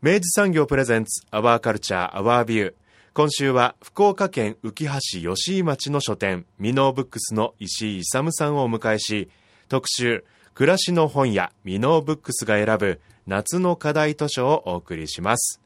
明治産業プレゼンツアワーカルチャーアワービュー今週は福岡県浮橋吉井町の書店ミノーブックスの石井勇さんをお迎えし特集暮らしの本屋ミノーブックスが選ぶ夏の課題図書をお送りします。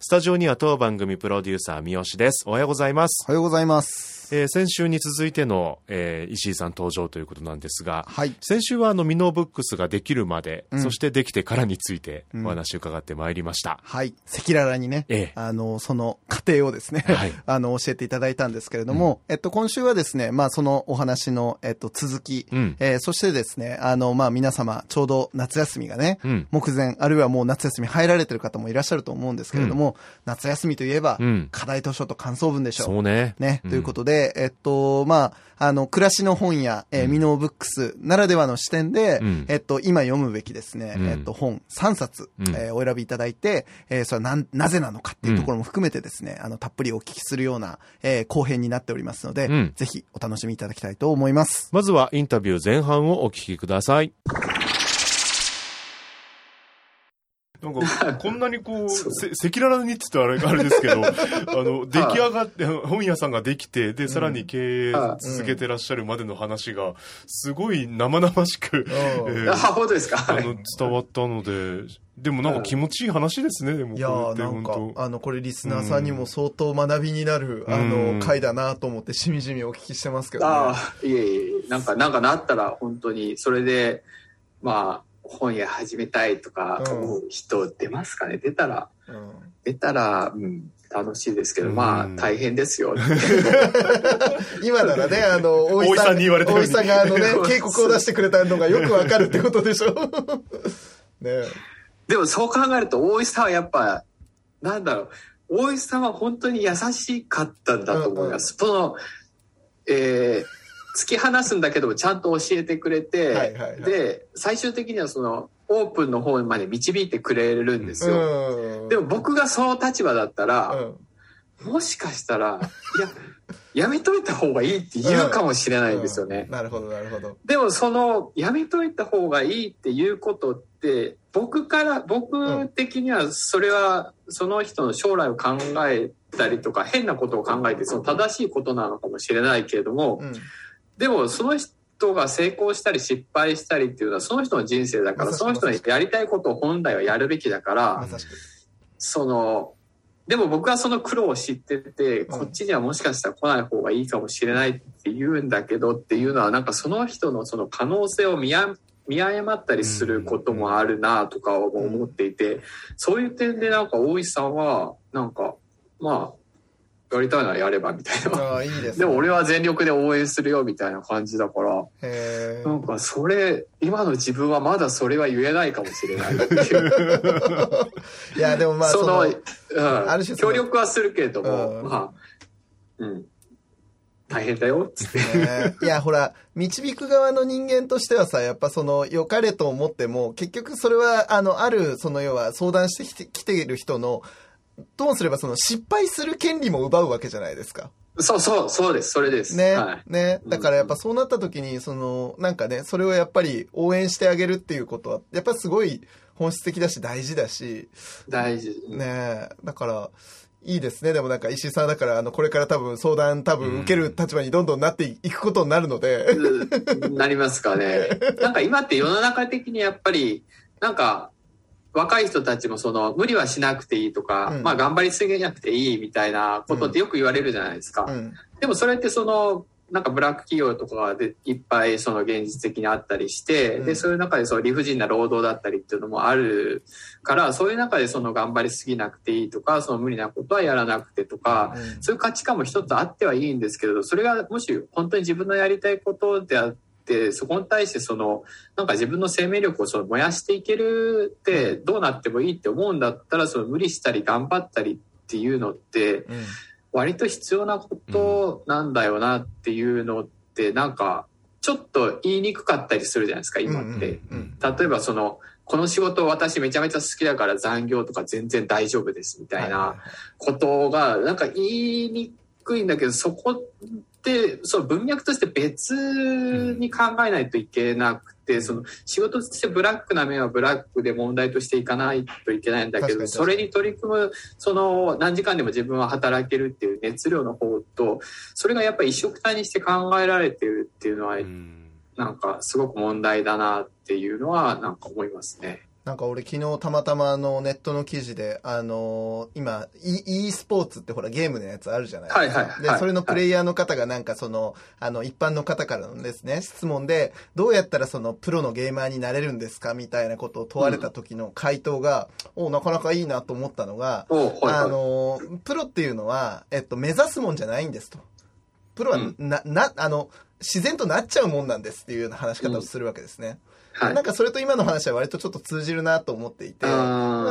スタジオには当番組プロデューサー三好です。おはようございます、おはようございます。えー先週に続いての、えー石井さん登場ということなんですが、はい。先週はあのミノーブックスができるまで、うん。そしてできてからについてうん。お話を伺ってまいりました、はい。赤裸々にね、ええ。あの、その過程をですね、はい。あの、教えていただいたんですけれども、えっと、今週はですね、まあ、そのお話の、えっと、続き、うん。えーそしてですね、あの、まあ、皆様、ちょうど夏休みがね、うん。目前、あるいはもう夏休み入られてる方もいらっしゃると思うんですけれども、夏休みといえば、うん。課題図書と感想文でしょう。そうね。ね、うん。ということで、えっと、まあ、あの、暮らしの本や、えーうん。ミノーブックスならではの視点で、うん。えっと、今読むべきですね、うん。えっと、本3冊、うん。えーお選びいただいて、えーそれはなん、なぜなのかっていうところも含めてですね、あの、たっぷりお聞きするような、えー後編になっておりますので、うん。ぜひお楽しみいただきたいと思います。まずはインタビュー前半をお聞きください。なんか、こんなにこう、せ赤裸々にって言ったらあれあれですけど、あの、出来上がって、本屋さんができて、で、さらに経営続けてらっしゃるまでの話が、すごい生々しく、えーあ、本当ですか？はいあの、伝わったので、でもなんか気持ちいい話ですね、でも。いやなあの、これリスナーさんにも相当学びになる、うんあうんの、回だなと思ってしみじみお聞きしてますけどね。ああ、いえいえ、なんか、なんかなったら本当に、それで、まあ、本屋始めたいとか思う人出ますかね、出たら、うん。出たら、うん、楽しいですけど、うん。まあ、大変ですよ。今ならね、あの、大井さん、大井さんに言われたように大井さんがあのね、警告を出してくれたのがよくわかるってことでしょ？ね。でもそう考えると、大石さんはやっぱ、なんだろう、大石さんは本当に優しかったんだと思います。その、えー突き放すんだけどもちゃんと教えてくれて、はいはいはいで、最終的にはその、オープンの方まで導いてくれるんですよ。うん。でも僕がその立場だったら、うん、もしかしたら、いや、やめといた方がいいって言うかもしれないんですよね。うんなるほど、なるほど。でもその、やめといた方がいいっていうことって、僕から、僕的にはそれはその人の将来を考えたりとか、変なことを考えて、その正しいことなのかもしれないけれどもう、ん。でもその人が成功したり失敗したりっていうのはその人の人生だから、その人のやりたいことを本来はやるべきだから。その、でも僕はその苦労を知ってて、うんこっちにはもしかしたら来ない方がいいかもしれないって言うんだけどっていうのは、なんかその人のその可能性を見誤ったりすることもあるなとか思っていて、そういう点でなんか大石さんは、なんか、まあ、やりたいならやればみたいな。ああ、いいです、ね。でも俺は全力で応援するよみたいな感じだから、へなんかそれ、今の自分はまだそれは言えないかもしれないっていう。ー いや、でもまあ、その、その、うん、ある種その協力はするけれども、うんまあ、うん、大変だよっつって。ねいや、ほら、導く側の人間としてはさ、やっぱその、良かれと思っても、結局それは、あの、ある、その、要は相談してきてきている人の、どうすればその失敗する権利も奪うわけじゃないですか。そうそう、そうです、それです。ね、はい。ね。だからやっぱそうなった時に、その、なんかね、それをやっぱり応援してあげるっていうことは、やっぱすごい本質的だし大事だし、大事。ねだから、いいですね。でもなんか石井さんだから、あの、これから多分相談多分受ける立場にどんどんなっていくことになるので、うんなりますかね。なんか今って世の中的にやっぱり、なんか、若い人たちもその無理はしなくていいとか、うんまあ頑張りすぎなくていいみたいなことってよく言われるじゃないですか。うん。でもそれってその、なんかブラック企業とかでいっぱいその現実的にあったりして、うんで、そういう中でその理不尽な労働だったりっていうのもあるから、そういう中でその頑張りすぎなくていいとか、その無理なことはやらなくてとか、うんそういう価値観も一つあってはいいんですけれど、それがもし本当に自分のやりたいことであって、そこに対してその、なんか自分の生命力をその燃やしていけるって、どうなってもいいって思うんだったら、その無理したり頑張ったりっていうのって、うん。割と必要なことなんだよなっていうのって、なんか、ちょっと言いにくかったりするじゃないですか、今って。うん例えばその、この仕事私めちゃめちゃ好きだから残業とか全然大丈夫ですみたいなことが、なんか言いにくいんだけど、そこって、そう文脈として別に考えないといけなくて、その仕事としてブラックな面はブラックで問題としていかないといけないんだけど、それに取り組む、その何時間でも自分は働けるっていう熱量の方と、それがやっぱり一緒くたにして考えられてるっていうのはう、ん。なんかすごく問題だなっていうのはなんか思いますね。なんか俺昨日たまたまあのネットの記事で、あのー今 e, e スポーツってほらゲームのやつあるじゃないですか。はいはいはいで、それのプレイヤーの方がなんかその、あの一般の方からのですね、質問で、どうやったらそのプロのゲーマーになれるんですかみたいなことを問われた時の回答が、おなかなかいいなと思ったのが、おはいはいあのープロっていうのは、えっと、目指すもんじゃないんですと。プロはうんな、な、あの、自然となっちゃうもんなんですっていうような話し方をするわけですね。はい。なんかそれと今の話は割とちょっと通じるなと思っていて、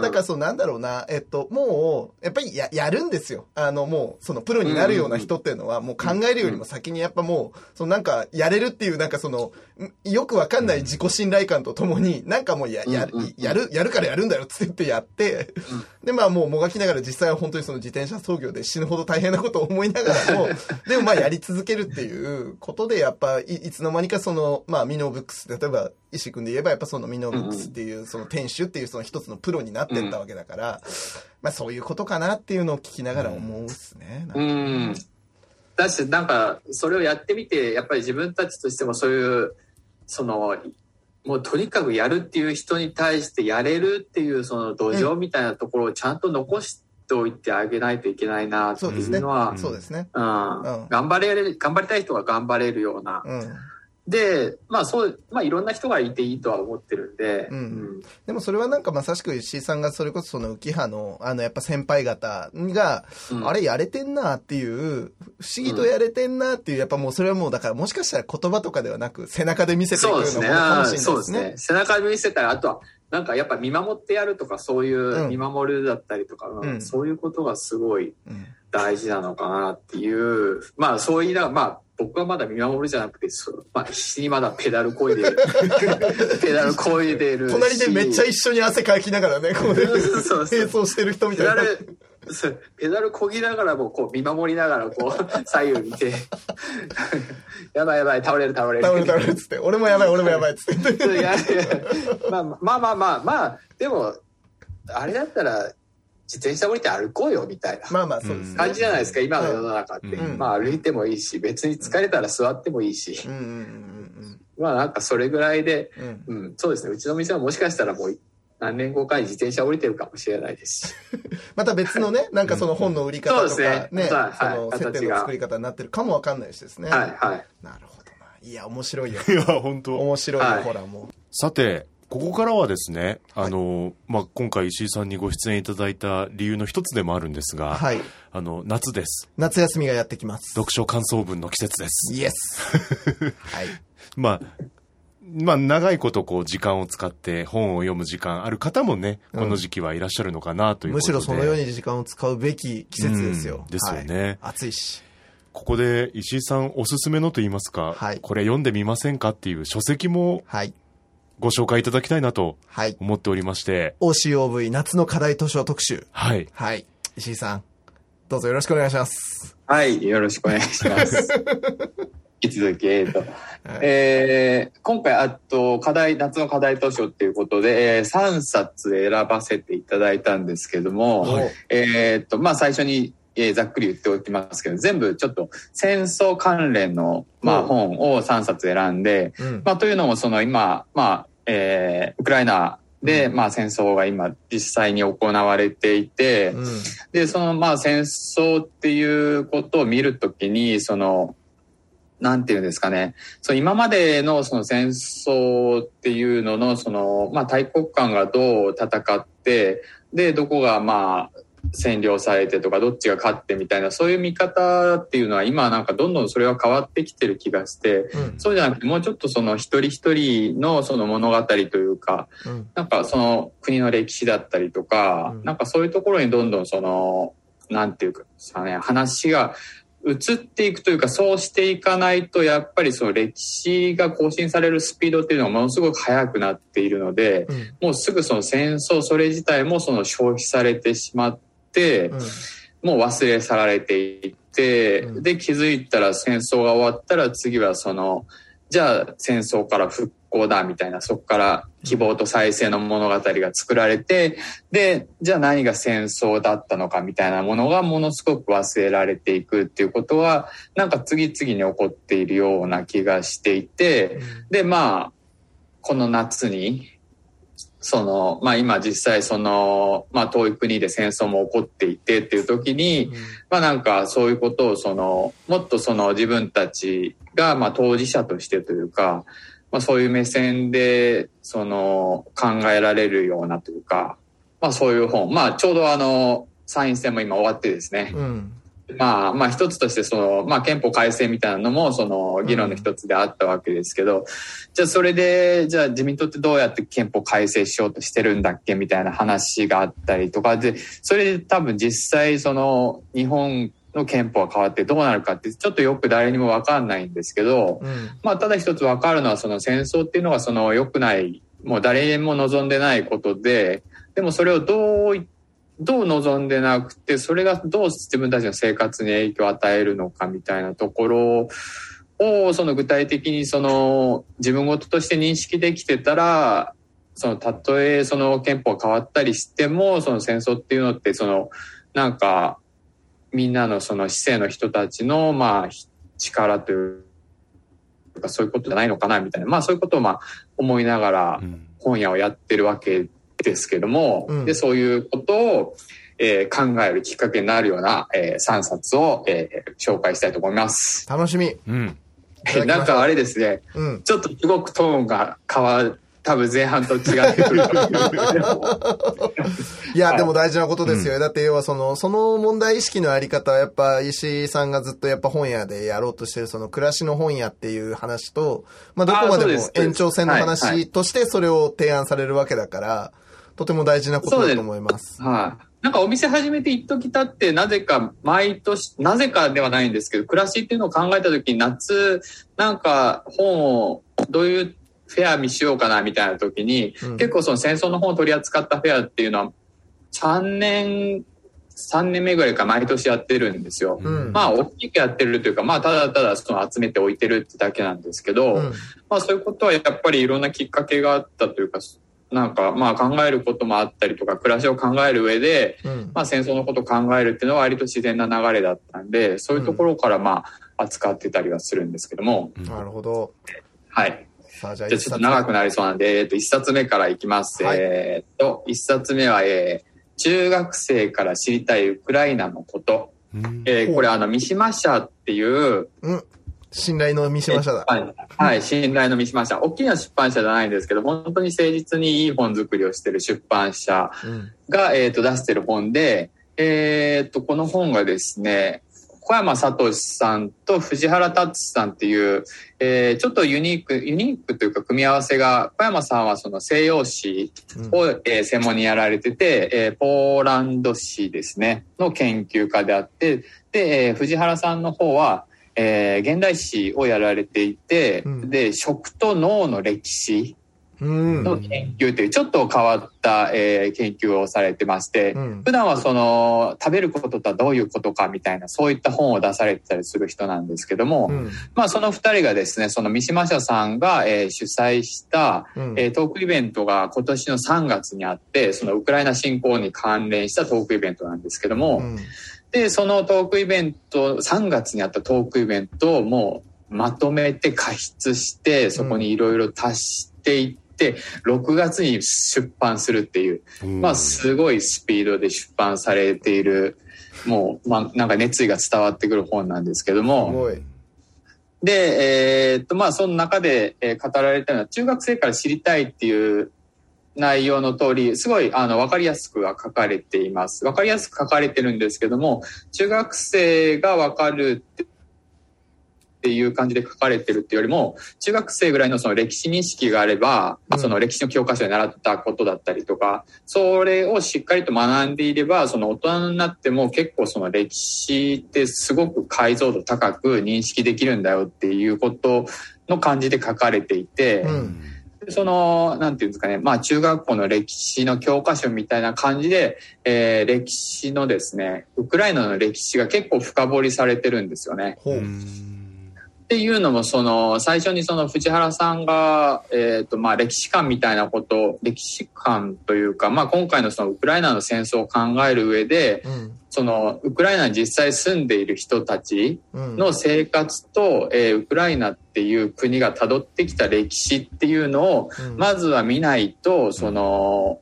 だからそうなんだろうな、えっと、もう、やっぱりややるんですよ。あの、もう、そのプロになるような人っていうのは、もう考えるよりも先にやっぱもう、そのなんか、やれるっていう、なんかその、んよくわかんない自己信頼感とともに、なんかもうや、ややる、やるからやるんだよっつって言ってやって、で、まあもうもがきながら実際は本当にその自転車操業で死ぬほど大変なことを思いながらも、でもまあやり続けるっていうことで、やっぱい、いつの間にかその、まあミノブックス、例えば、石井君で言えばやっぱそのミノブックスっていう、その店主っていうその一つのプロになってったわけだから、まあそういうことかなっていうのを聞きながら思うっすね。うん。だし、なんか、それをやってみて、やっぱり自分たちとしてもそういう、その、もうとにかくやるっていう人に対してやれるっていうその土壌みたいなところをちゃんと残しておいてあげないといけないなってそうですねいうのは、。そうですね。うんうん頑張れる、頑張りたい人が頑張れるような。うん。で、まあそう、まあいろんな人がいていいとは思ってるんで、うん。でもそれはなんかまさしく石井さんがそれこそその浮葉の、あのやっぱ先輩方が、うん。あれやれてんなっていう、不思議とやれてんなっていう、やっぱもうそれはもうだからもしかしたら言葉とかではなく背中で見せていくようなもそうですね。のかもしれないそうでね。ですすね。背中で見せたら、あとは、なんかやっぱ見守ってやるとか、そういううん。見守るだったりとか、うん。うん。そういうことがすごいうん。大事なのかなっていう、まあそう言いながら、まあ僕はまだ見守るじゃなくて、そうまあ必死にまだペダルこいでる。ペダルこいでるし。隣でめっちゃ一緒に汗かきながらね、こうね、並走してる人みたいな。ペダル、そうペダルこぎながらもこう見守りながらこう左右見て、やばいやばい倒れる倒れる。倒れる倒れるっつって、俺もやばい俺もやばいっつって。まあまあまあまあまあ、でも、あれだったら、自転車降りて歩こうよみたいなまあまあそうですね。感じじゃないですか、今の世の中って。うんまあ歩いてもいいし、別に疲れたら座ってもいいし、うんうんうんまあなんかそれぐらいで、うんそうですね、うちの店はもしかしたらもう何年後かに自転車降りてるかもしれないですし。また別のね、なんかその本の売り方とかそうですねね、はいその作り方になってるかもわかんないしですね。はいはい。なるほどな。いや、面白いよ。いや、本当面白いよ、はいほらもさて、ここからはですね、あの、まあ、今回石井さんにご出演いただいた理由の一つでもあるんですう。が、はい。あの、夏です。夏休みがやってきます。読書感想文の季節です。イエス。はい。まあ、まあ、長いことこう、時間を使って本を読む時間ある方もね、うんこの時期はいらっしゃるのかなということで。むしろそのように時間を使うべき季節ですよ。うんですよねはい暑いし。ここで石井さんおすすめのと言いますか、はいこれ読んでみませんかっていう書籍もはい。ご紹介いただきたいなとはい。思っておりまして、OCOV 夏の課題図書特集。はい。はい。石井さん、どうぞよろしくお願いします。はい、よろしくお願いします。引き続き、えっと、えー今回、あと、課題、夏の課題図書っていうことで、え3冊選ばせていただいたんですけども、はいえーっと、まあ、最初に、えーざっくり言っておきますけど、全部ちょっと戦争関連の、まあ、うん本を3冊選んで、うん。まあ、というのも、その今、まあ、えーウクライナで、まあ戦争が今実際に行われていて、うんで、そのまあ戦争っていうことを見るときに、その、なんていうんですかね。その今までのその戦争っていうのの、その、まあ大国間がどう戦って、で、どこがまあ占領されてとか、どっちが勝ってみたいな、そういう見方っていうのは今なんかどんどんそれは変わってきてる気がして、うん。そうじゃなくてもうちょっとその一人一人のその物語というか、うん。なんかその国の歴史だったりとか、うん。なんかそういうところにどんどんその、なんていうかさね、話が移っていくというか、そうしていかないと、やっぱりその歴史が更新されるスピードっていうのがものすごく速くなっているので、うん。もうすぐその戦争、それ自体もその消費されてしまって、うんもう忘れ去られていって、うん。で気づいたら戦争が終わったら次はそのじゃあ戦争から復興だみたいなそこから希望と再生の物語が作られてでじゃあ何が戦争だったのかみたいなものがものすごく忘れられていくっていうことはなんか次々に起こっているような気がしていてでまあこの夏にそのまあ今実際そのまあ遠い国で戦争も起こっていてっていう時にまあなんかそういうことをそのもっとその自分たちがまあ当事者としてというか、まあ、そういう目線でその考えられるようなというか、まあ、そういう本。まあちょうどあの参院選も今終わってですね、うんまあまあ一つとしてその、まあ、憲法改正みたいなのもその議論の一つであったわけですけど、じゃあそれでじゃあ自民党ってどうやって憲法改正しようとしてるんだっけみたいな話があったりとかでそれで多分実際その日本の憲法が変わってどうなるかってちょっとよく誰にも分かんないんですけど、うん。まあただ一つ分かるのはその戦争っていうのがその良くないもう誰も望んでないことででもそれをどうどう望んでなくてそれがどう自分たちの生活に影響を与えるのかみたいなところをその具体的にその自分事として認識できてたらそのたとえその憲法が変わったりしてもその戦争っていうのってそのなんかみんなのその市政の人たちのまあ力というかそういうことじゃないのかなみたいな。まあそういうことをまあ思いながらうん。本屋をやってるわけですけども、うんでそういうことを、えー考えるきっかけになるような、え3冊を、えー紹介したいと思います。楽しみ。うんなんかあれですねうん。ちょっとすごくトーンが変わる多分前半と違ってくる いや、はいでも大事なことですよ。だって要はその、その問題意識のあり方はやっぱ石井さんがずっとやっぱ本屋でやろうとしてるその暮らしの本屋っていう話と、まあどこまでも延長線の話としてそれを提案されるわけだから、とても大事なことだと思います。はい。なんかお店始めて一時たって、なぜか毎年、なぜかではないんですけど、暮らしっていうのを考えた時に夏、なんか本をどういうフェア見しようかなみたいな時に、うん結構その戦争の本を取り扱ったフェアっていうのは、3年、3年目ぐらいから毎年やってるんですよ。うん。まあ、大きくやってるというか、まあ、ただただその集めて置いてるってだけなんですけど、うんまあそういうことはやっぱりいろんなきっかけがあったというか、なんかまあ考えることもあったりとか、暮らしを考える上で、うん。まあ戦争のことを考えるっていうのは割と自然な流れだったんで、そういうところからまあ扱ってたりはするんですけども、なるほど。はい。じゃあじゃあちょっと長くなりそうなんで、えっと、一冊目からいきます。はいえっと、一冊目は、えー中学生から知りたいウクライナのこと。うんえーこれあの、三島社っていう、うん。信頼の三島社だ。はい、はい、信頼の三島社。大きな出版社じゃないんですけど、本当に誠実にいい本作りをしてる出版社うん。が、えっ、と、出してる本で、えっ、と、この本がですね、小山聡さんと藤原達さんっていう、えーちょっとユニーク、ユニークというか組み合わせが、小山さんはその西洋史うんを、えー専門にやられてて、えーポーランド史ですね、の研究家であって、で、えー藤原さんの方は、えー現代史をやられていて、うんで、食と脳の歴史うん。の研究というちょっと変わった、えー研究をされてまして、うん。普段はその食べることとはどういうことかみたいなそういった本を出されてたりする人なんですけども、うん。まあその二人がですねその三島社さんが、えー主催した、うん。えートークイベントが今年の3月にあってそのウクライナ侵攻に関連したトークイベントなんですけども、うんでそのトークイベント3月にあったトークイベントをもうまとめて加筆してそこにいろいろ足していっって、6月に出版するっていう、まあ、すごいスピードで出版されている、もう、まあ、なんか熱意が伝わってくる本なんですけどすも。で、えーっと、まあ、その中で、えー語られたのは、中学生から知りたいっていう内容の通り、すごい、あの、わかりやすくは書かれています。わかりやすく書かれてるんですけども、中学生がわかるって、いう感じで書かれてるっていうよりも、中学生ぐらいのその歴史認識があれば、まあその歴史の教科書で習ったことだったりとか、それをしっかりと学んでいれば、その大人になっても結構その歴史ってすごく解像度高く認識できるんだよっていうことの感じで書かれていて、うん。その、なんていうんですかね、まあ中学校の歴史の教科書みたいな感じで、えー歴史のですね、ウクライナの歴史が結構深掘りされてるんですよね。っていうのも、その、最初にその藤原さんが、えっ、と、まあ歴史観みたいなこと、歴史観というか、まあ今回のそのウクライナの戦争を考える上で、うん。その、ウクライナに実際住んでいる人たちうん。の生活と、えーウクライナっていう国が辿ってきた歴史っていうのを、うんまずは見ないと、その、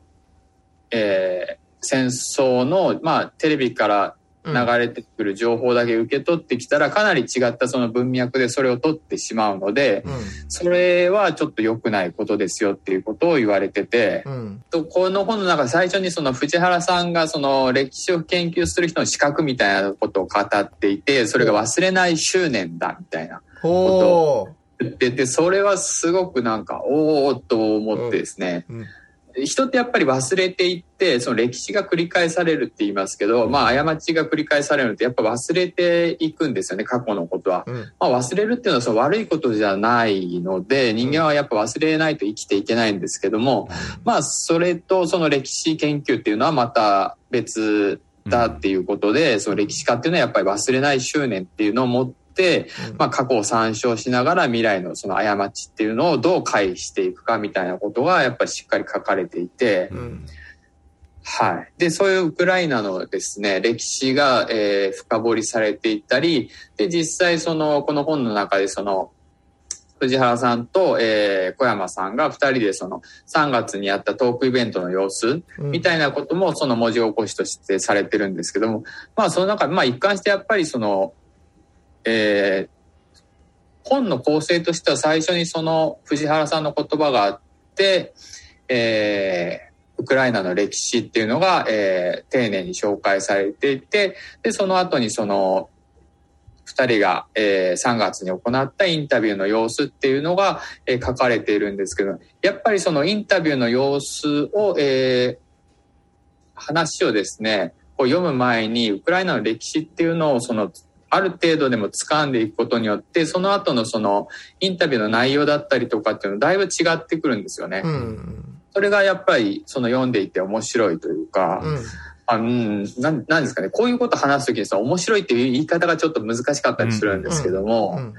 えー戦争の、まあ、テレビから流れてくる情報だけ受け取ってきたら、かなり違ったその文脈でそれを取ってしまうので、うん。それはちょっと良くないことですよっていうことを言われてて、うん。とこの本の中で最初にその藤原さんがその歴史を研究する人の資格みたいなことを語っていて、それが忘れない執念だみたいなほ言ってて、それはすごくなんか、おーっと思ってですね、う。うん。人ってやっぱり忘れていって、その歴史が繰り返されるって言いますけど、まあ過ちが繰り返されるのってやっぱ忘れていくんですよね、過去のことは。うん。まあ忘れるっていうのはその悪いことじゃないので、人間はやっぱ忘れないと生きていけないんですけども、まあそれとその歴史研究っていうのはまた別だっていうことで、その歴史家っていうのはやっぱり忘れない執念っていうのを持って、まあ過去を参照しながら未来のその過ちっていうのをどう回避していくかみたいなことがやっぱりしっかり書かれていて、うん。はい。で、そういうウクライナのですね、歴史が、えー深掘りされていったり、で、実際その、この本の中でその、藤原さんと、えー小山さんが二人でその3月にやったトークイベントの様子うんみたいなこともその文字起こしとしてされてるんですけども、まあその中で、まあ一貫してやっぱりその、えー本の構成としては最初にその藤原さんの言葉があって、えーウクライナの歴史っていうのが、えー丁寧に紹介されていて、で、その後にその、二人が、えー3月に行ったインタビューの様子っていうのが、えー書かれているんですけど、やっぱりそのインタビューの様子を、えー話をですね、こう読む前に、ウクライナの歴史っていうのを、その、ある程度でも掴んでいくことによって、その後のその、インタビューの内容だったりとかっていうのだいぶ違ってくるんですよね。うん。それがやっぱり、その読んでいて面白いというか、うん。あうん、なんなんですかね、こういうこと話すときにさ、面白いっていう言い方がちょっと難しかったりするんですけども、うん。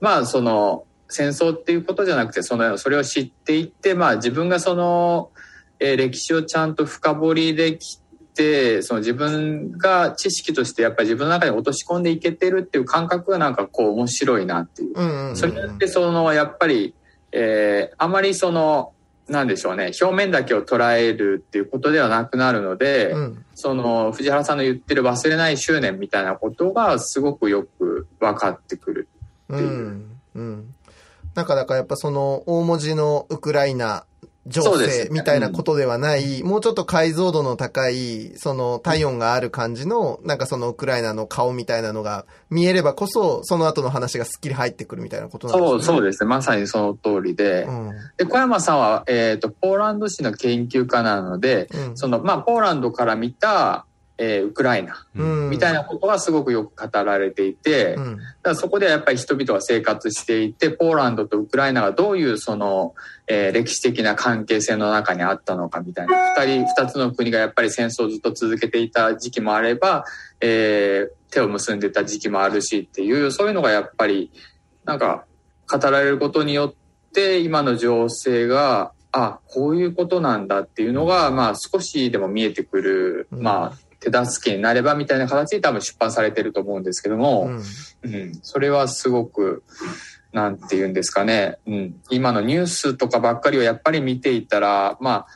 まあその戦争っていうことじゃなくてそのそれを知っていってまあ自分がその、えー歴史をちゃんと深掘りできてその自分が知識としてやっぱり自分の中に落とし込んでいけてるっていう感覚がなんかこう面白いなっていう。うん。それによってそのやっぱり、えーあまりそのなんでしょうね表面だけを捉えるっていうことではなくなるので、うん。その藤原さんの言ってる忘れない執念みたいなことがすごくよく分かってくる。うん。うん。なんかだからやっぱその大文字のウクライナ情勢そうですねみたいなことではない、もうちょっと解像度の高い、その体温がある感じの、なんかそのウクライナの顔みたいなのが見えればこそ、その後の話がすっきり入ってくるみたいなことなんですそね。うそうですね。まさにその通りで。うん。で、小山さんは、えっ、と、ポーランド史の研究家なので、うん。その、まあ、ポーランドから見た、えーウクライナうん。みたいなことがすごくよく語られていて、だかうん。らそこではやっぱり人々が生活していて、ポーランドとウクライナがどういうその、えー歴史的な関係性の中にあったのかみたいな、二人、二つの国がやっぱり戦争をずっと続けていた時期もあれば、えー手を結んでた時期もあるしっていう、そういうのがやっぱり、なんか、語られることによって、今の情勢が、あ、こういうことなんだっていうのが、まあ少しでも見えてくる、うんまあ手助けになればみたいな形で多分出版されてると思うんですけども、うん。うん、それはすごく、なんて言うんですかね、うん、今のニュースとかばっかりをやっぱり見ていたら、まあ、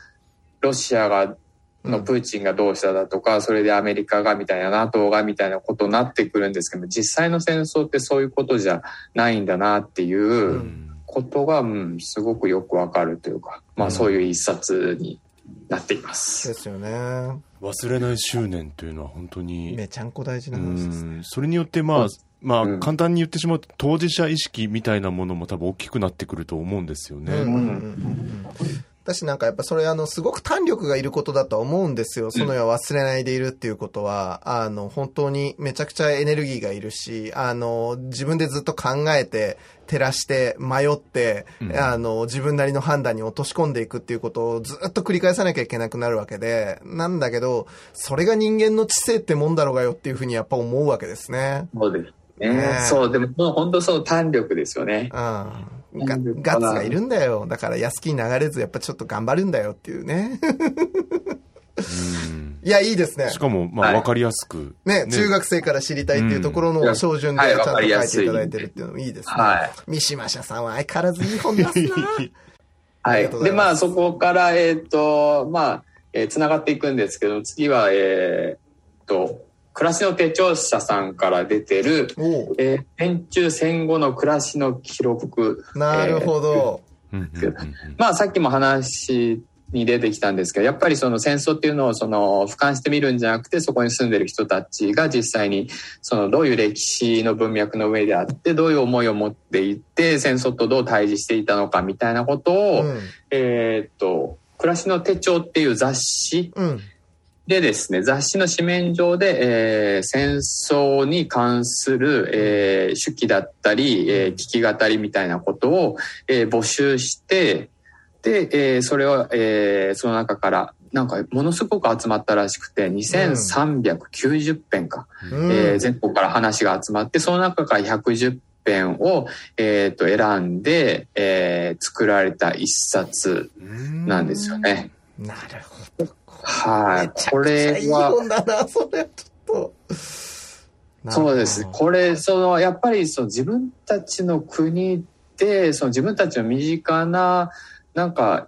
ロシアが、のプーチンがどうしただとか、それでアメリカがみたいな、NATO がみたいなことになってくるんですけど、実際の戦争ってそういうことじゃないんだなっていうことが、うん、すごくよくわかるというか、まあそういう一冊になっています。ですよね。忘れない執念というのは本当に、めちゃんこ大事うな話です。ん、それによってまあ、まあうん。簡単に言ってしまうと当事者意識みたいなものも多分大きくなってくると思うんですよね。うんうんうんうん。私なんかやっぱそれあのすごく胆力がいることだとは思うんですよ。その要は忘れないでいるっていうことは、あの本当にめちゃくちゃエネルギーがいるし、あの自分でずっと考えて、照らして、迷って、うんあの自分なりの判断に落とし込んでいくっていうことをずっと繰り返さなきゃいけなくなるわけで、なんだけど、それが人間の知性ってもんだろうがよっていうふうにやっぱ思うわけですね。そうですね。ねそう、でももう本当そう胆力ですよね。うん。ガガッツがいるんだよ。だから安きに流れず、やっぱちょっと頑張るんだよっていうね。うんいや、いいですねし。かも、まあ、はいわかりやすく。ね、中学生から知りたいっていうところうんの照準ではいちゃんと書いていただいてるっていうのもいいですね。はい。三島社さんは相変わらずいい本出す はい。で、まあ、そこから、えっ、と、まあ、えー、繋がっていくんですけど、次は、えっ、と、暮らしの手帳者さんから出てる、えー戦中戦後の暮らしの記録。なるほど。まあ、さっきも話に出てきたんですけど、やっぱりその戦争っていうのをその俯瞰してみるんじゃなくて、そこに住んでる人たちが実際にそのどういう歴史の文脈の上であって、どういう思いを持っていって、戦争とどう対峙していたのかみたいなことを、うん。えーっと、暮らしの手帳っていう雑誌うん。でですね、雑誌の紙面上で、えー戦争に関する、えー手記だったり、えー聞き語りみたいなことを、えー募集して、で、えーそれを、えーその中から、なんか、ものすごく集まったらしくて、2390編か、うんえー全国から話が集まって、その中から110編を、えーと選んで、えー作られた一冊なんですよね。なるほど。はい。これは、本だな、それはちょっと。そうです。これ、その、やっぱり、その自分たちの国で、その自分たちの身近な、なんか、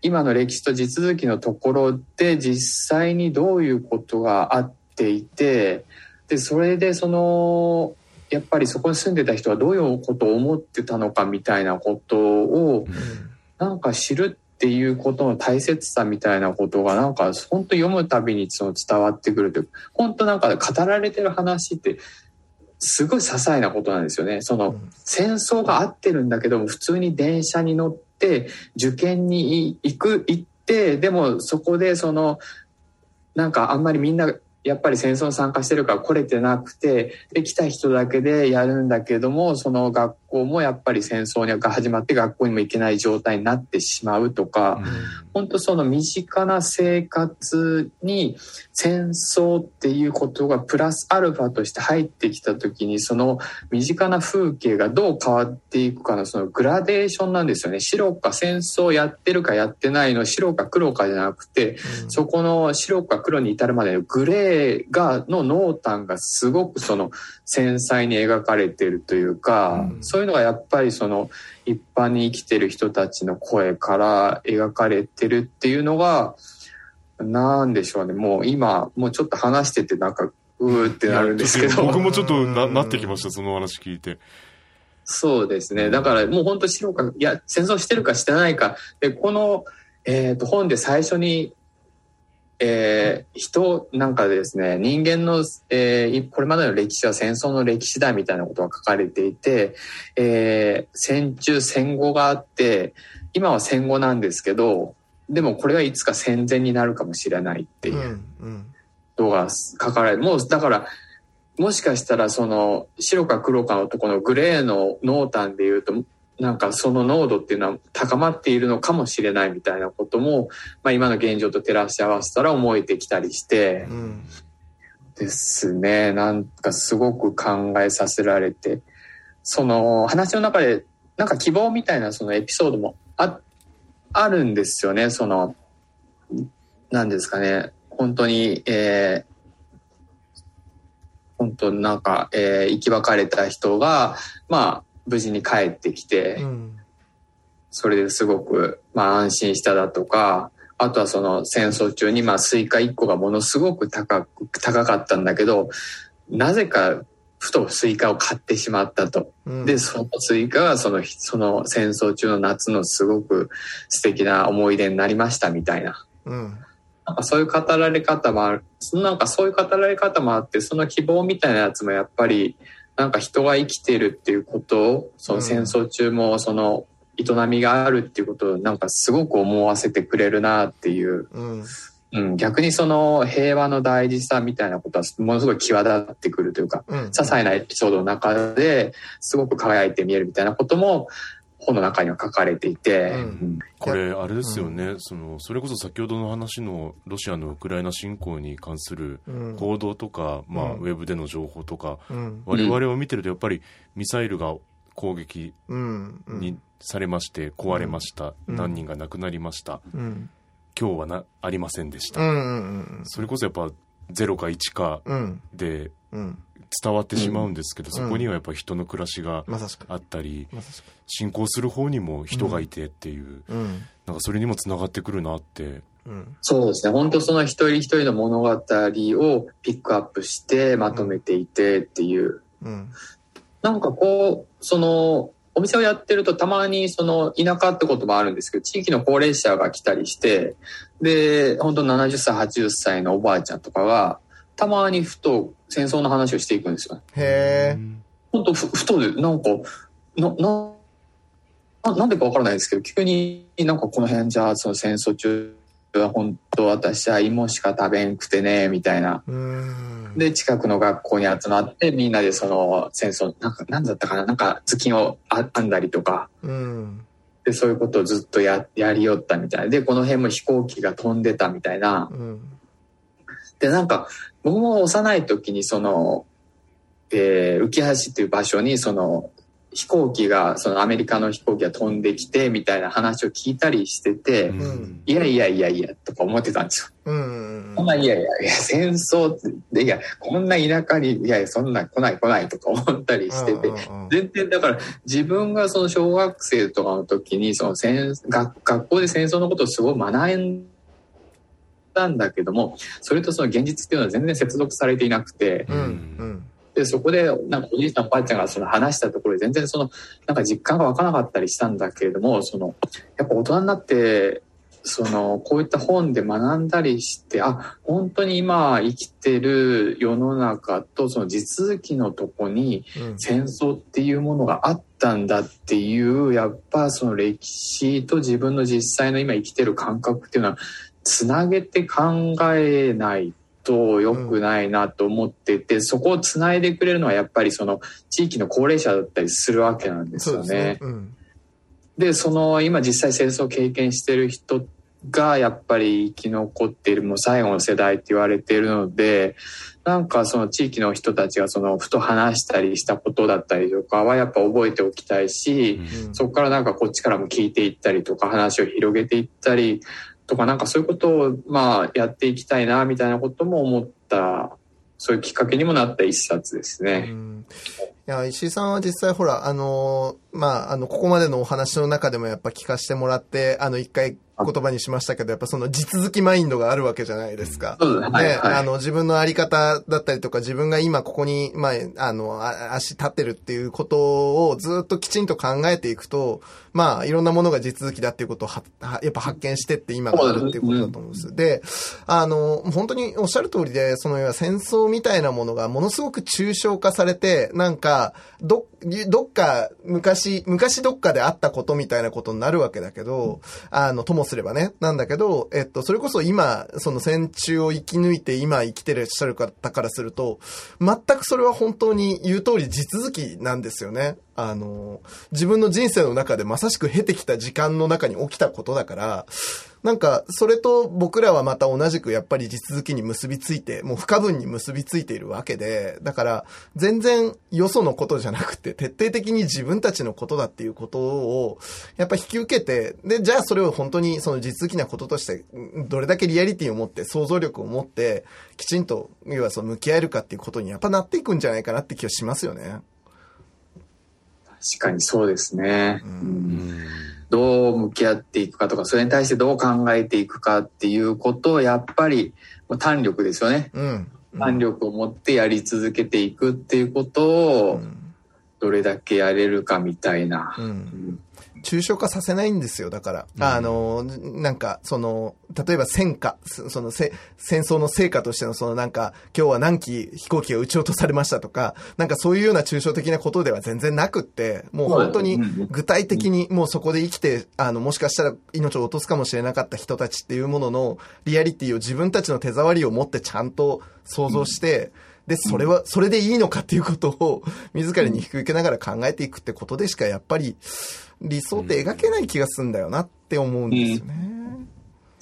今の歴史と地続きのところで実際にどういうことがあっていて、で、それでその、やっぱりそこに住んでた人はどういうことを思ってたのかみたいなことを、なんか知るっていうことの大切さみたいなことがなんか本当読むたびにその伝わってくるというか本当なんか語られてる話ってすごい些細なことなんですよね。そのうん戦争が合ってるんだけども普通に電車に乗って受験に行く行ってでもそこでそのなんかあんまりみんなやっぱり戦争に参加してるから来れてなくてで来た人だけでやるんだけどもその学校校もやっぱり戦争が始まって学校にも行けない状態になってしまうとか、本当その身近な生活に戦争っていうことがプラスアルファとして入ってきた時にその身近な風景がどう変わっていくかのそのグラデーションなんですよね。白か戦争やってるかやってないの白か黒かじゃなくてそこの白か黒に至るまでのグレーがの濃淡がすごくその繊細に描かれているというか、うんそういうのがやっぱりその一般に生きてる人たちの声から描かれてるっていうのがなんでしょうねもう今もうちょっと話しててなんかうーってなるんですけど僕もちょっとななってきました、その話聞いて。そうですね。だからもう本当白か、いや、戦争してるかしてないか。で、この、えっ、と、本で最初に、えー人なんかですね、人間の、えーいこれまでの歴史は戦争の歴史だみたいなことが書かれていて、えー戦中戦後があって、今は戦後なんですけど、でもこれはいつか戦前になるかもしれないっていう。うんうんことが書かれる。もう、だから、もしかしたらその白か黒かのとこのグレーの濃淡で言うと、なんかその濃度っていうのは高まっているのかもしれないみたいなことも、まあ今の現状と照らし合わせたら思えてきたりしてう、んですね。なんかすごく考えさせられて、その話の中でなんか希望みたいなそのエピソードもあ、あるんですよね。その、なんですかね。本当に、えー本当なんか、えー生き別れた人が、まあ、無事に帰ってきて、うん。それですごく、まあ安心しただとか、あとはその戦争中に、まあスイカ1個がものすごく高く、高かったんだけど、なぜかふとスイカを買ってしまったと。うん。で、そのスイカがその、その戦争中の夏のすごく素敵な思い出になりましたみたいな。うん。なんかそういう語られ方もある。なんかそういう語られ方もあって、その希望みたいなやつもやっぱり、なんか人が生きてるっていうことを、その戦争中もその営みがあるっていうことをなんかすごく思わせてくれるなっていう。うん。うん、逆にその平和の大事さみたいなことはものすごい際立ってくるというか、うん。些細なエピソードの中ですごく輝いて見えるみたいなことも本の中には書かれていて、うんうんこれあれですよね、そのそれこそ先ほどの話のロシアのウクライナ侵攻に関するうん。報道とか、まあ、うんウェブでの情報とか、うん。我々を見てるとやっぱりミサイルが攻撃うん。うん。にされまして壊れました、うん何人が亡くなりましたうん。今日はなありませんでした、うん。うん。それこそやっぱ0か1かうん。でうん。伝わってしまうんですけど、んそこにはやっぱ人の暮らしが。あったり、まさしく。進行する方にも人がいてっていう、うん。なんかそれにもつながってくるなってうん。そうですね本当その一人一人の物語をピックアップしてまとめていてっていう、うん。なんかこうそのお店をやってるとたまにその田舎ってこともあるんですけど地域の高齢者が来たりしてで本当70歳80歳のおばあちゃんとかがたまにふと戦争の話をしていくんですよね。へえ。本当ふふとでなんかななななんでかわからないですけど急になんかこの辺じゃその戦争中は本当私は芋しか食べんくてねみたいなうん。で近くの学校に集まってみんなでその戦争なんか何だったかななんか頭巾をあ編んだりとかうん。でそういうことをずっとややりよったみたいなでこの辺も飛行機が飛んでたみたいなうん。でなんか僕も幼い時にその、えー、浮橋っていう場所にその飛行機がそのアメリカの飛行機が飛んできてみたいな話を聞いたりしてて、うんいやいやいやいやとか思ってたんですよ。うん。そんないやいやいや戦争っていやこんな田舎にいやいやそんな来ない来ないとか思ったりしてて。うん。全然だから自分がその小学生とかの時にその戦学学校で戦争のことをすごい学んだんだけどもそれとその現実っていうのは全然接続されていなくてうん。うん。でそこでなんかおじいさんおばあちゃんがその話したところで全然そのなんか実感が湧かなかったりしたんだけれどもそのやっぱ大人になってそのこういった本で学んだりしてあ本当に今生きてる世の中とその地続きのとこにうん。戦争っていうものがあったんだっていうやっぱその歴史と自分の実際の今生きてる感覚っていうのはつなげて考えないと良くないなと思ってて、そこをつないでくれるのはやっぱりその地域の高齢者だったりするわけなんですよねですね。。うん。でその今実際戦争を経験してる人がやっぱり生き残っているもう最後の世代って言われているのでなんかその地域の人たちがそのふと話したりしたことだったりとかはやっぱ覚えておきたいし、うんそこからなんかこっちからも聞いていったりとか話を広げていったりとかなんかそういうことをまあやっていきたいなみたいなことも思ったそういうきっかけにもなった一冊ですね。んいや、石井さんは実際ほら、あのーまあ、あの、ここまでのお話の中でもやっぱ聞かせてもらって、あの、一回言葉にしましたけど、やっぱその地続きマインドがあるわけじゃないですか。そうですねはいね、はいあの、自分のあり方だったりとか、自分が今ここに、まあ、あの、あ足立ってるっていうことをずっときちんと考えていくと、まあ、いろんなものが地続きだっていうことをは、はやっぱ発見してって今があるっていうことだと思うんです。で、あの、本当におっしゃる通りで、その戦争みたいなものがものすごく抽象化されて、なんか、ど、どっか昔、昔どっかであったことみたいなことになるわけだけど、あの、ともすればね、なんだけど、えっと、それこそ今、その戦中を生き抜いて今生きてらっしゃる方からすると、全くそれは本当に言う通り地続きなんですよね。あの、自分の人生の中でまさしく経てきた時間の中に起きたことだから、なんか、それと僕らはまた同じくやっぱり地続きに結びついて、もう不可分に結びついているわけで、だから、全然よそのことじゃなくて、徹底的に自分たちのことだっていうことを、やっぱ引き受けて、で、じゃあそれを本当にその地続きなこととして、どれだけリアリティを持って、想像力を持って、きちんと、要はその向き合えるかっていうことにやっぱなっていくんじゃないかなって気がしますよね。かにそうですね。ううんうんどう向き合っていくかとか、それに対してどう考えていくかっていうことを、やっぱり、もう胆力ですよね。うん。胆力を持ってやり続けていくっていうことうを、ん。どれだけやれるかみたいな。うん。抽象化させないんですよ、だから。うん。あの、なんか、その、例えば戦果、そそのせ戦争の成果としての、そのなんか、今日は何機飛行機が撃ち落とされましたとか、なんかそういうような抽象的なことでは全然なくって、もう本当に具体的にもうそこで生きて、あの、もしかしたら命を落とすかもしれなかった人たちっていうもののリアリティを自分たちの手触りを持ってちゃんと想像して、で、それは、それでいいのかっていうことを、自らに引き受けながら考えていくってことでしか、やっぱり、理想って描けない気がするんだよなって思うんですよね。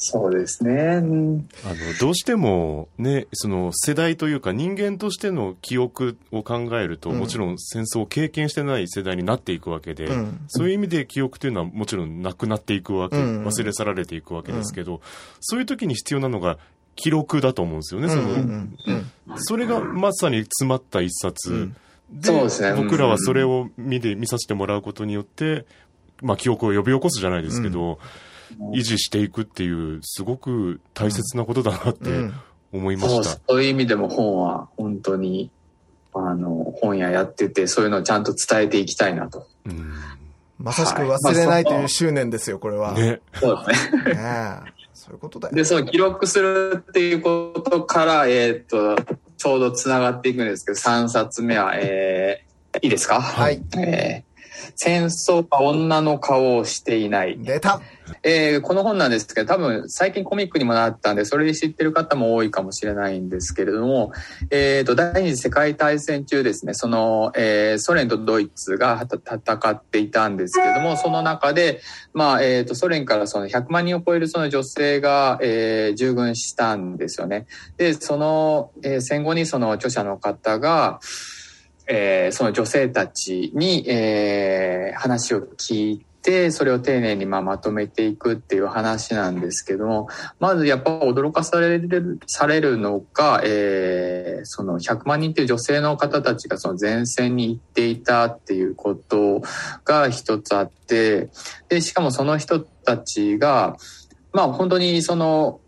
そうですね。うん。あのどうしてもねその世代というか人間としての記憶を考えると、うんもちろん戦争を経験してない世代になっていくわけで、うん。そういう意味で記憶というのはもちろんなくなっていくわけ、うん。忘れ去られていくわけですけど、そういう時に必要なのが記録だと思うんですよね、そのうん。うんうん。それがまさに詰まった一冊、うん。でそうですね僕らはそれを見て見させてもらうことによって、まあ、記憶を呼び起こすじゃないですけど、維持していくっていうすごく大切なことだなってうん思いまそうした。そういう意味でも本は本当に、あの、本屋やってて、そういうのをちゃんと伝えていきたいなと。うんまさしく忘れないという執念ですよ、これは。ねね、そうですね。えそういうことだよ。で、その記録するっていうことから、えーっと、ちょうどつながっていくんですけど、3冊目は、えー、いいですか？はい。えー戦争は女の顔をしていない。出たえーこの本なんですけど、多分最近コミックにもなったんで、それで知ってる方も多いかもしれないんですけれども、えーと、第二次世界大戦中ですね、その、えーソ連とドイツがた戦っていたんですけれども、その中で、まあ、えーと、ソ連からその100万人を超えるその女性が、えー従軍したんですよね。で、その、えー戦後にその著者の方が、えーその女性たちに、えー話を聞いて、それを丁寧にまあまとめていくっていう話なんですけども、まずやっぱ驚かされる、されるのが、えーその100万人っていう女性の方たちがその前線に行っていたっていうことが一つあって、で、しかもその人たちが、まあ本当にその、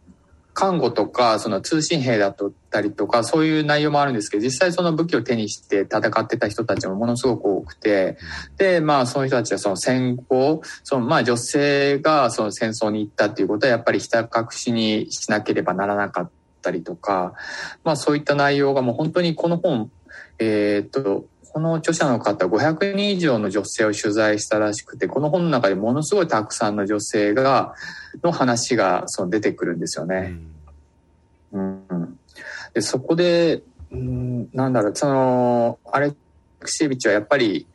看護とか、その通信兵だったりとか、そういう内容もあるんですけど、実際その武器を手にして戦ってた人たちもものすごく多くて、で、まあその人たちはその戦後、そのまあ女性がその戦争に行ったっていうことはやっぱりひた隠しにしなければならなかったりとか、まあそういった内容がもう本当にこの本、えーっと、この著者の方500人以上の女性を取材したらしくて、この本の中でものすごいたくさんの女性が、の話がその出てくるんですよね。うんでそこで、うん、なんだろう、その、アレクシエビッチはやっぱり、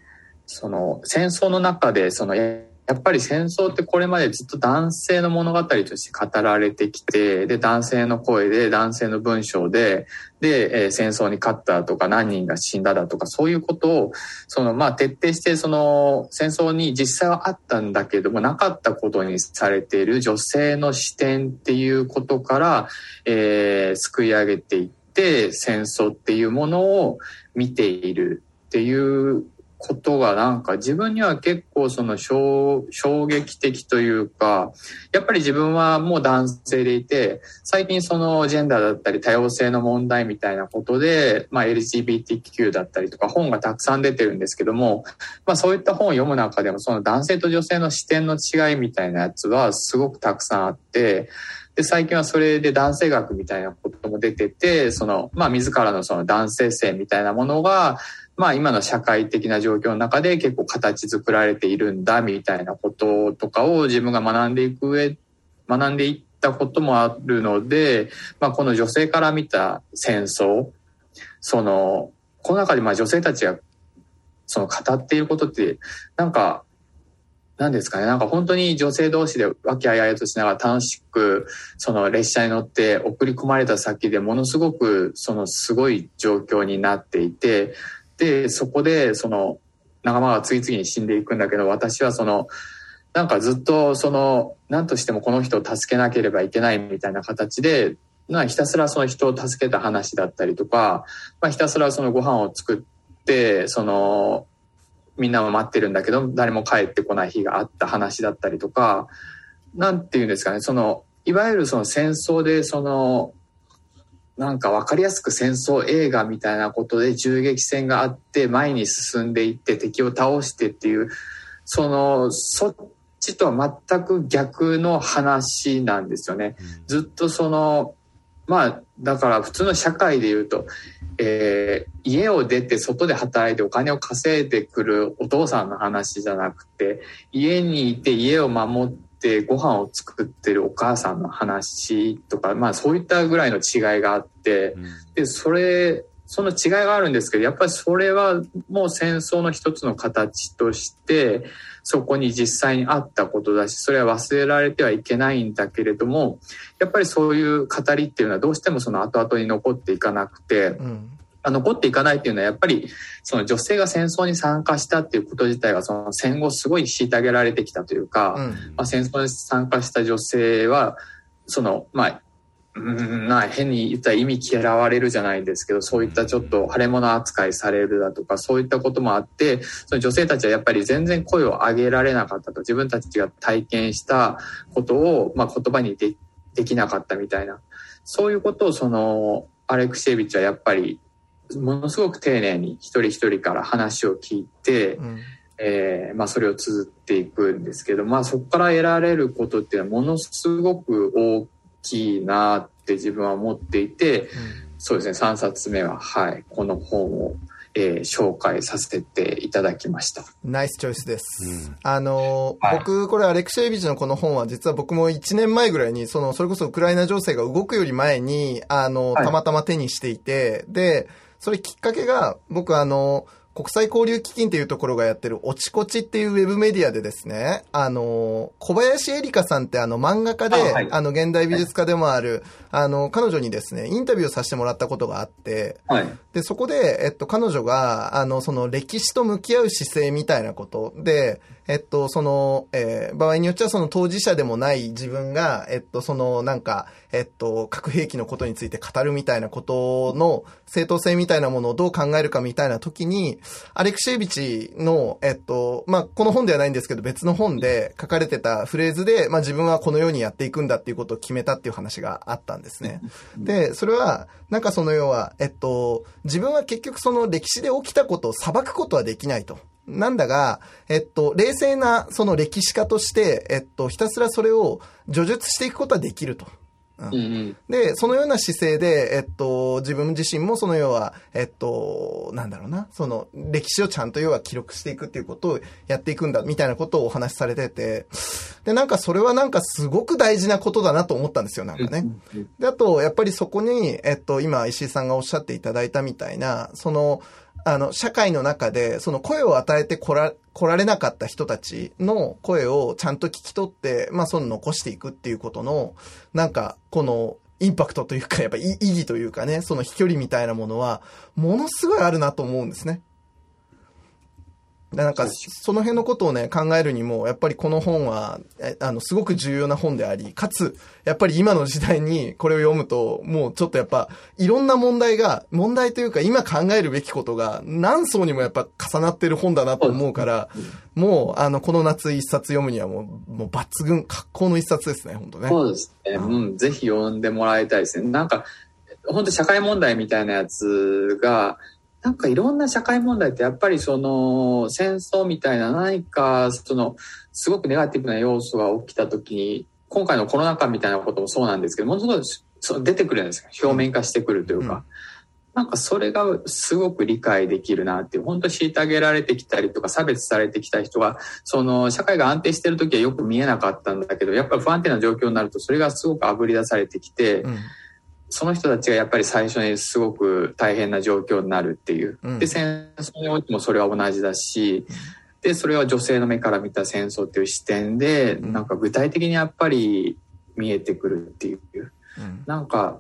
その、戦争の中で、その、ややっぱり戦争ってこれまでずっと男性の物語として語られてきて、で、男性の声で、男性の文章で、で、えー戦争に勝ったとか何人が死んだだとか、そういうことを、その、まあ、徹底して、その、戦争に実際はあったんだけども、なかったことにされている女性の視点っていうことから、えー、すくい上げていって、戦争っていうものを見ているっていうことがなんか自分には結構その衝撃的というか、やっぱり自分はもう男性でいて、最近そのジェンダーだったり多様性の問題みたいなことで、まあ LGBTQ だったりとか本がたくさん出てるんですけども、まあそういった本を読む中でもその男性と女性の視点の違いみたいなやつはすごくたくさんあって、で、最近はそれで男性学みたいなことも出てて、その、まあ自らのその男性性みたいなものが、まあ今の社会的な状況の中で結構形作られているんだみたいなこととかを自分が学んでいく上、学んでいったこともあるので、まあこの女性から見た戦争、その、この中でまあ女性たちがその語っていることって、なんか、なんですかね、なんか本当に女性同士で和気あいあいとしながら楽しく、その列車に乗って送り込まれた先でものすごく、そのすごい状況になっていて、そこで、その、仲間が次々に死んでいくんだけど、私はその、なんかずっと、その、何としてもこの人を助けなければいけないみたいな形で、まあひたすらその人を助けた話だったりとか、まあひたすらそのご飯を作って、その、みんなは待ってるんだけど、誰も帰ってこない日があった話だったりとか、なんていうんですかね、その、いわゆるその戦争で、その、なんか分かりやすく戦争映画みたいなことで銃撃戦があって前に進んでいって敵を倒してっていうそのそっちとは全く逆の話なんですよね。ずっとそのまあだから普通の社会で言うと、えー、家を出て外で働いてお金を稼いでくるお父さんの話じゃなくて家にいて家を守ってってご飯を作ってるお母さんの話とか、まあそういったぐらいの違いがあって、うん、で、それ、その違いがあるんですけど、やっぱりそれはもう戦争の一つの形として、そこに実際にあったことだし、それは忘れられてはいけないんだけれども、やっぱりそういう語りっていうのはどうしてもその後々に残っていかなくて、うん残っていかないっていうのはやっぱりその女性が戦争に参加したっていうこと自体がその戦後すごい虐げられてきたというか、うん、まあ、戦争に参加した女性はそのまあうんな変に言ったら意味嫌われるじゃないですけどそういったちょっと腫れ物扱いされるだとかそういったこともあってその女性たちはやっぱり全然声を上げられなかったと。自分たちが体験したことを、まあ、言葉にでできなかったみたいな。そういうことをそのアレクシエービッチはやっぱりものすごく丁寧に一人一人から話を聞いて、うん、えー、まあ、それを綴っていくんですけど、まあ、そこから得られることっていうのはものすごく大きいなって自分は思っていて、うん、そうですね3冊目は、はい、この本を。えー、紹介させていただきました。ナイスチョイスです。うん、あの、はい、僕、これアレクシェービチのこの本は実は僕も1年前ぐらいに、その、それこそウクライナ情勢が動くより前に、あの、たまたま手にしていて、で、それきっかけが、僕あの、国際交流基金っていうところがやってる、おちこちっていうウェブメディアでですね、あの、小林恵梨香さんってあの漫画家で、あはい、あの現代美術家でもある、はい、あの、彼女にですね、インタビューをさせてもらったことがあって、はい、で、そこで、えっと、彼女が、あの、その歴史と向き合う姿勢みたいなことで、えっと、その、えー、場合によっちゃその当事者でもない自分が、えっと、そのなんか、えっと、核兵器のことについて語るみたいなことの正当性みたいなものをどう考えるかみたいな時に、アレクシェービチの、えっと、まあ、この本ではないんですけど、別の本で書かれてたフレーズで、まあ、自分はこのようにやっていくんだっていうことを決めたっていう話があったんですね。で、それは、なんかその要は、えっと、自分は結局その歴史で起きたことを裁くことはできないと。なんだが、えっと、冷静なその歴史家として、えっと、ひたすらそれを叙述していくことはできると。うん、で、そのような姿勢で、えっと、自分自身もその要は、えっと、なんだろうな、その歴史をちゃんと要は記録していくっていうことをやっていくんだ、みたいなことをお話しされてて、で、なんかそれはなんかすごく大事なことだなと思ったんですよ、なんかね。で、あと、やっぱりそこに、えっと、今石井さんがおっしゃっていただいたみたいな、その、あの、社会の中で、その声を与えてこら、来られなかった人たちの声をちゃんと聞き取って、まあ、その残していくっていうことの、なんか、この、インパクトというか、やっぱ意義というかね、その飛距離みたいなものは、ものすごいあるなと思うんですね。なんか、その辺のことをね、考えるにも、やっぱりこの本は、あの、すごく重要な本であり、かつ、やっぱり今の時代にこれを読むと、もうちょっとやっぱ、いろんな問題が、問題というか今考えるべきことが何層にもやっぱ重なってる本だなと思うから、もう、あの、この夏一冊読むにはもう、もう抜群、格好の一冊ですね、本当ね。そうですね。うん、ぜひ読んでもらいたいですね。なんか、本当社会問題みたいなやつが、なんかいろんな社会問題ってやっぱりその戦争みたいな何かそのすごくネガティブな要素が起きた時に今回のコロナ禍みたいなこともそうなんですけどものすごく出てくるんですよ表面化してくるというか、うん、なんかそれがすごく理解できるなっていう本当虐げられてきたりとか差別されてきた人がその社会が安定してる時はよく見えなかったんだけどやっぱり不安定な状況になるとそれがすごくあぶり出されてきて。うんその人たちがやっぱり最初にすごく大変な状況になるっていう。で、戦争においてもそれは同じだし、で、それは女性の目から見た戦争っていう視点で、なんか具体的にやっぱり見えてくるっていう。なんか、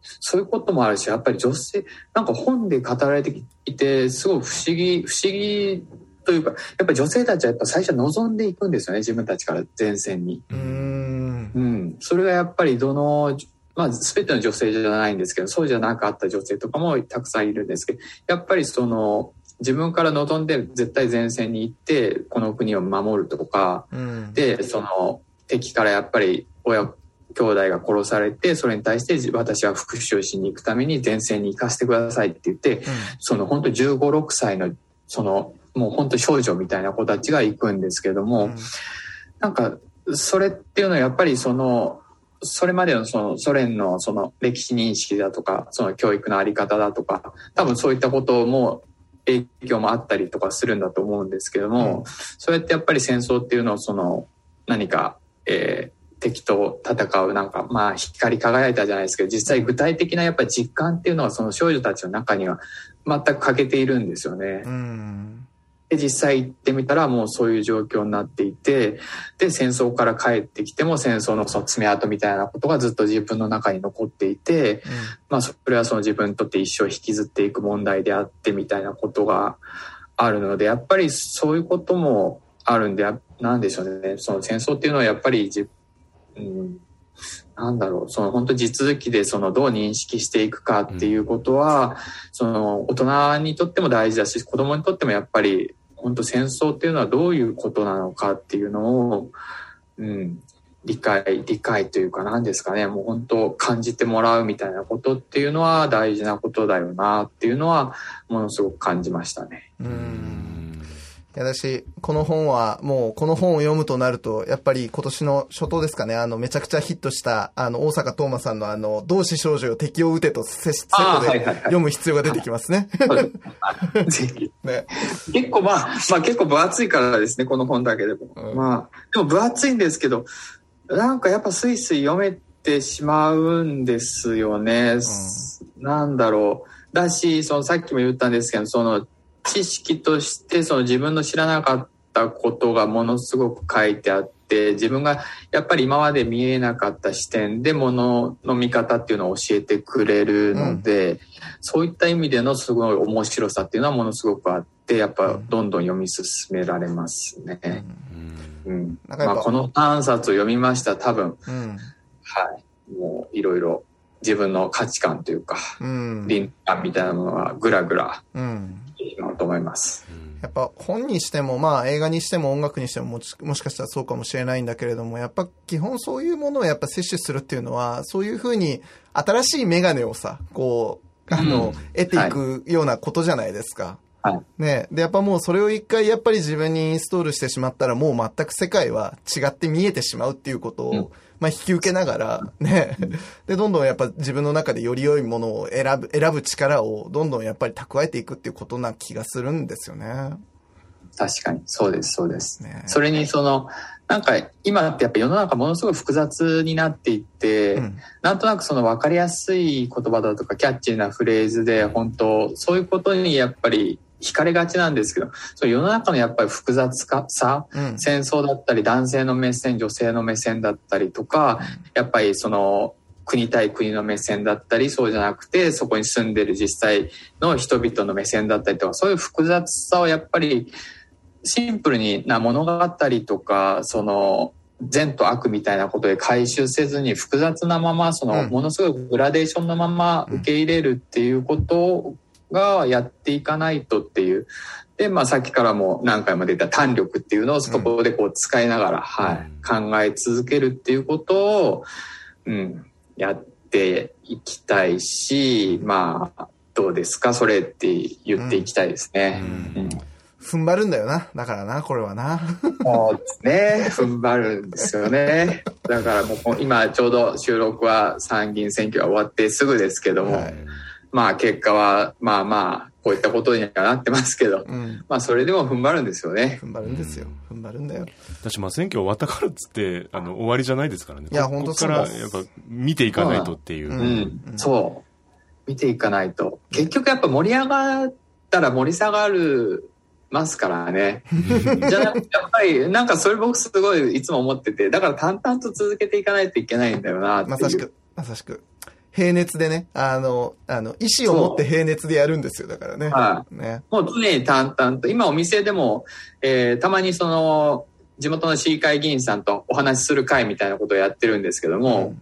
そういうこともあるし、やっぱり女性、なんか本で語られていて、すごい不思議、不思議というか、やっぱり女性たちはやっぱ最初望んでいくんですよね、自分たちから前線に。うん,、うん。それがやっぱりどのまあ、全ての女性じゃないんですけど、そうじゃなかった女性とかもたくさんいるんですけど、やっぱりその、自分から望んで絶対前線に行ってこの国を守るとか、うん、でその敵からやっぱり親兄弟が殺されてそれに対して私は復讐しに行くために前線に行かせてくださいって言ってその本当15、6歳のそのもう本当少女みたいな子たちが行くんですけども、うん。なんかそれっていうのはやっぱりそのそれまでのそのソ連のその歴史認識だとかその教育のあり方だとか多分そういったことも影響もあったりとかするんだと思うんですけども、うんそうやってやっぱり戦争っていうのをその何か、えー敵と戦うなんかまあ光り輝いたじゃないですけど実際具体的なやっぱり実感っていうのはその少女たちの中には全く欠けているんですよね。うんで実際行ってみたらもうそういう状況になっていてで戦争から帰ってきても戦争のその爪痕みたいなことがずっと自分の中に残っていて、まあ、それはその自分にとって一生引きずっていく問題であってみたいなことがあるのでやっぱりそういうこともあるんでなんでしょうね。その戦争っていうのはやっぱり自うんなんだろう、その本当地続きでそのどう認識していくかっていうことは、その大人にとっても大事だし、子供にとってもやっぱり本当戦争っていうのはどういうことなのかっていうのを、うん、理解、理解というか何ですかね、もう本当感じてもらうみたいなことっていうのは大事なことだよなっていうのはものすごく感じましたね。うんやだし、この本は、もう、この本を読むとなると、やっぱり今年の初頭ですかね、あの、めちゃくちゃヒットした、あの、大阪東馬さんのあの、同志少女よ敵を撃てとセセットで読む必要が出てきますね。ね。結構まあ、まあ結構分厚いからですね、この本だけでも。うんまあ、でも分厚いんですけど、なんかやっぱスイスイ読めてしまうんですよね。なんだろう。だし、そのさっきも言ったんですけど、その知識としてその自分の知らなかったことがものすごく書いてあって、自分がやっぱり今まで見えなかった視点でものの見方っていうのを教えてくれるので、そういった意味でのすごい面白さっていうのはものすごくあって、やっぱどんどん読み進められますね。うん。まあこの3冊を読みました多分、うん。はい。もういろいろ自分の価値観というか、うん。倫理観みたいなものがぐらぐらうん。してしまうと思います。やっぱ本にしても、まあ映画にしても音楽にしてももしもしかしたらそうかもしれないんだけれども、やっぱ基本そういうものをやっぱ摂取するっていうのは、そういうふうに新しいメガネをさ、こう、あの、うん得ていくようなことじゃないですか。はい。ねで、やっぱもうそれを一回やっぱり自分にインストールしてしまったらもう全く世界は違って見えてしまうっていうことを、うんまあ引き受けながら、ね。で、どんどんやっぱ自分の中でより良いものを選ぶ、選ぶ力をどんどんやっぱり蓄えていくっていうことな気がするんですよね。確かに。そうです、そうです。ねそれにその、なんか今ってやっぱ世の中ものすごい複雑になっていって、うんなんとなくその分かりやすい言葉だとかキャッチーなフレーズで本当そういうことにやっぱり惹かれがちなんですけど、そう世の中のやっぱり複雑かさ、うん。戦争だったり男性の目線、女性の目線だったりとか、やっぱりその国対国の目線だったり、そうじゃなくてそこに住んでる実際の人々の目線だったりとか、そういう複雑さをやっぱりシンプルにな物語とか、その善と悪みたいなことで回収せずに複雑なまま、そのうんものすごいグラデーションのまま受け入れるっていうことがやっていかないとっていう。で、まあさっきからも何回も出た単力っていうのをそこでこう使いながら、はい、考え続けるっていうことを、うん、やっていきたいし、まあ、どうですか？それって言っていきたいですね。うん踏ん張るんだよな。だからな、これはな。そうですね。踏ん張るんですよね。だからもう今ちょうど収録は参議院選挙が終わってすぐですけども、はいまあ結果はまあまあこういったことにはなってますけど、うん。まあそれでも踏ん張るんですよね。踏ん張るんですよ。踏ん張るんだよ。私、まあ選挙終わったからっつって、あの、終わりじゃないですからね。いやこ本当そうここから、やっぱ、見ていかないとっていう。ううんん、うんそう。見ていかないと。結局やっぱ盛り上がったら盛り下がるますからね。じゃなくて、やっぱりなんかそれ僕すごいいつも思ってて、だから淡々と続けていかないといけないんだよな。まさしく、まさしく。平熱でね、あの、あの、意思を持って平熱でやるんですよ、だからね。はね。もう常に淡々と、今お店でも、えーたまにその、地元の市議会議員さんとお話しする会みたいなことをやってるんですけども、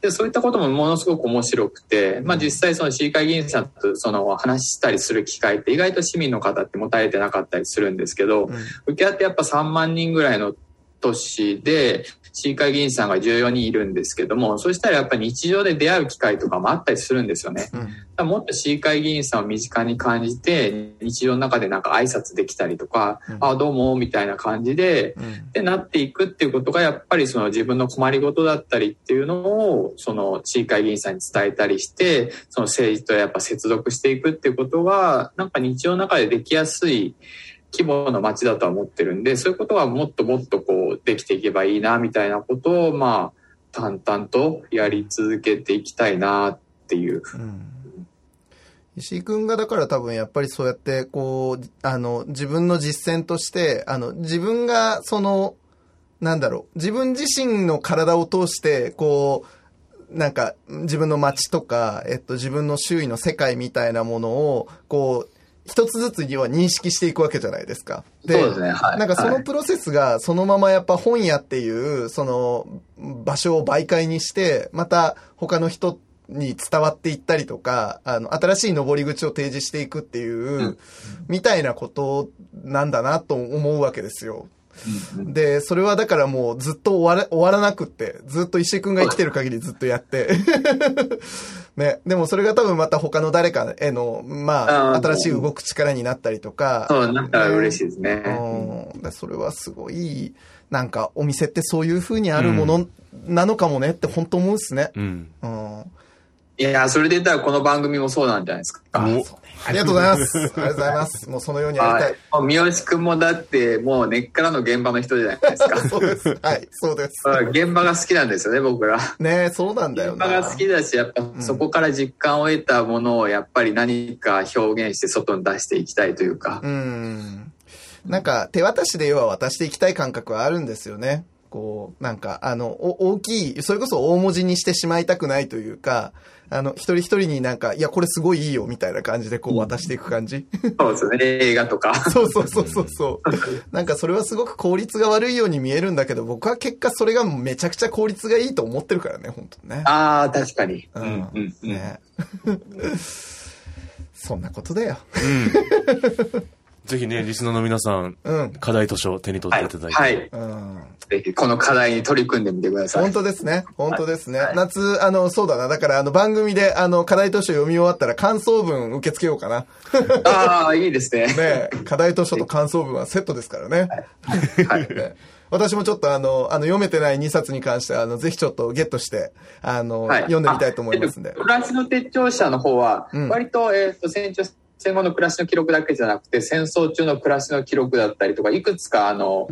で、そういったこともものすごく面白くて、まあ実際その市議会議員さんとその話したりする機会って意外と市民の方って持たれてなかったりするんですけど、受け合ってやっぱ3万人ぐらいの都市で、市議会議員さんが14人いるんですけども、そしたらやっぱり日常で出会う機会とかもあったりするんですよね。うん、もっと市議会議員さんを身近に感じて、日常の中でなんか挨拶できたりとか、うん、あ、どうも、みたいな感じで、うん、で、なっていくっていうことがやっぱりその自分の困りごとだったりっていうのを、その市議会議員さんに伝えたりして、その政治とやっぱ接続していくっていうことが、なんか日常の中でできやすい、規模の街だとは思ってるんで、そういうことはもっともっとこうできていけばいいな、みたいなことを、まあ、淡々とやり続けていきたいなっていう。うん石井君がだから多分やっぱりそうやってこう、あの、自分の実践として、あの、自分がその、なんだろう、自分自身の体を通して、こう、なんか、自分の街とか、えっと、自分の周囲の世界みたいなものを、こう、一つずつには認識していくわけじゃないですか。で、そうですね。はい。なんかそのプロセスがそのままやっぱ本屋っていう、その場所を媒介にして、また他の人に伝わっていったりとか、あの、新しい登り口を提示していくっていう、うん、みたいなことなんだなと思うわけですよ。で、それはだからもうずっと終わら終わらなくって、ずっと石井くんが生きてる限りずっとやって。ね。でもそれが多分また他の誰かへの、まあ、新しい動く力になったりとか。そう、なんか嬉しいですね。うん。それはすごい、なんかお店ってそういう風にあるものなのかもねって本当思うっすね。うん。うんいや、それで言ったらこの番組もそうなんじゃないですか。ありがとうございます。ありがとうございます。もうそのようにやりたい。はい、三好くんもだって、もう根っからの現場の人じゃないですか。そうです。はい、そうです。現場が好きなんですよね、僕ら。ねそうなんだよ現場が好きだし、やっぱそこから実感を得たものをやっぱり何か表現して外に出していきたいというか。うん。なんか手渡しで要は渡していきたい感覚はあるんですよね。こう、なんか、あの、大きい、それこそ大文字にしてしまいたくないというか、あの、一人一人になんか、いや、これすごいいいよ、みたいな感じでこう渡していく感じ。そうですね、映画とか。そうそうそうそうそう。なんかそれはすごく効率が悪いように見えるんだけど、僕は結果それがめちゃくちゃ効率がいいと思ってるからね、本当ね。ああ、確かに。うん。うん、ね。そんなことだよ。うんぜひね、リスナーの皆さん、うん、課題図書を手に取っていただいて。はい。うん、ぜひ、この課題に取り組んでみてください。本当ですね。本当ですね。はい、夏、あの、そうだな。だから、あの、番組で、あの、課題図書読み終わったら感想文受け付けようかな。ああ、いいですね。ね課題図書と感想文はセットですからね。はい。ね私もちょっとあの、あの、読めてない2冊に関してあの、ぜひちょっとゲットして、あの、はい、読んでみたいと思いますんで。暮らしの手帳者の方は、割と、うん、えっ、ー、と、船長戦後の暮らしの記録だけじゃなくて戦争中の暮らしの記録だったりとかいくつかあの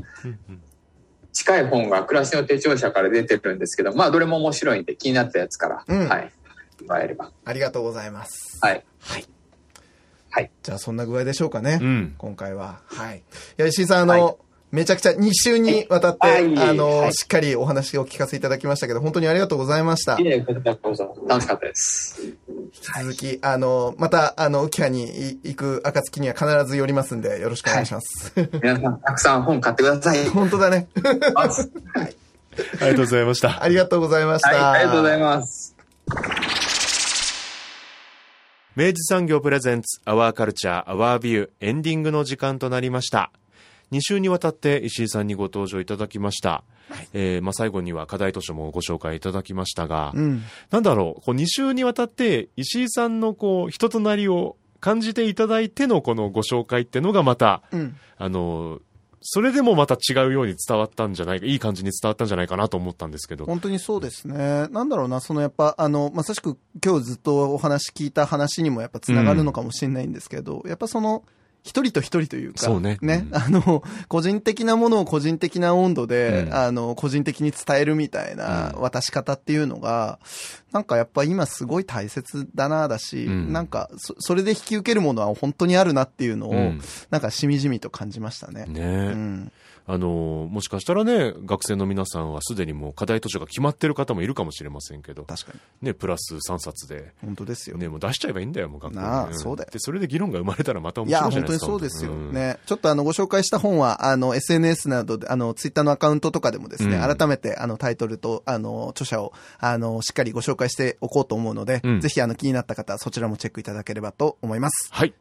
近い本が暮らしの手帳社から出てるんですけどまあどれも面白いんで気になったやつから、うん、はいもらえればありがとうございますはいはいはい。じゃあそんな具合でしょうかね。うん、今回は。はい。いや、石井さん、あの、はいめちゃくちゃ2週にわたって、はい、あの、はい、しっかりお話を聞かせいただきましたけど、本当にありがとうございました。いえ、楽しかったです。引き続き、はい、あの、また、あの、浮葉に行く暁には必ず寄りますんで、よろしくお願いします。皆さん、たくさん本買ってください。本当だね。はい。ありがとうございました。ありがとうございました。ありがとうございます。明治産業プレゼンツ、アワーカルチャー、アワービュー、エンディングの時間となりました。2週にわたって石井さんにご登場いただきました。はい、えー、まあ、最後には課題図書もご紹介いただきましたが、うん、なんだろう、こう2週にわたって石井さんのこう人となりを感じていただいてのこのご紹介ってのがまた、うん、あの、それでもまた違うように伝わったんじゃないか、いい感じに伝わったんじゃないかなと思ったんですけど。本当にそうですね。なんだろうな、そのやっぱ、あの、まさしく今日ずっとお話聞いた話にもやっぱつながるのかもしれないんですけど、うん、やっぱその、一人と一人というか、そうね。ね、うん、あの、個人的なものを個人的な温度で、うん、あの、個人的に伝えるみたいな渡し方っていうのが、なんかやっぱ今すごい大切だなだし、うん、なんかそ、それで引き受けるものは本当にあるなっていうのを、なんかしみじみと感じましたね。ね、うんあの、もしかしたらね、学生の皆さんはすでにもう課題図書が決まってる方もいるかもしれませんけど、確かに。ね、プラス3冊で、本当ですよ。ね、もう出しちゃえばいいんだよ、もう学校あんそうだよで、それで議論が生まれたらまた面いや、白いじゃないですか。本当にそうですよ。んね。ちょっとあの、ご紹介した本は、あの、SNS などで、あの、ツイッターのアカウントとかでもですね、うん改めて、あの、タイトルと、あの、著者を、あの、しっかりご紹介しておこうと思うので、うんぜひ、あの、気になった方は、そちらもチェックいただければと思います。はい。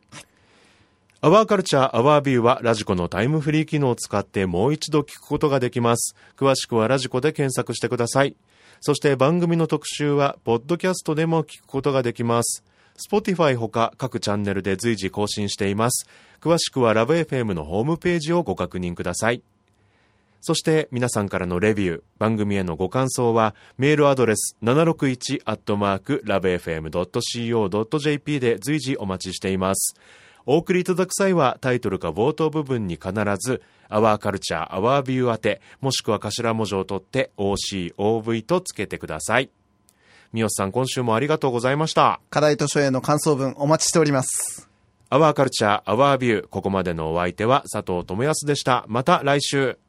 アワーカルチャーアワービューはラジコのタイムフリー機能を使ってもう一度聞くことができます。詳しくはラジコで検索してください。そして番組の特集は、ポッドキャストでも聞くことができます。Spotify ほか各チャンネルで随時更新しています。詳しくはラブ f m のホームページをご確認ください。そして皆さんからのレビュー、番組へのご感想は、メールアドレス 761-lovefm.co.jp で随時お待ちしています。お送りいただく際はタイトルか冒頭部分に必ず、アワーカルチャー、アワービュー宛て、もしくは頭文字を取って OCOV とつけてください。三好さん、今週もありがとうございました。課題図書への感想文お待ちしております。アワーカルチャー、アワービュー。ここまでのお相手は佐藤智康でした。また来週。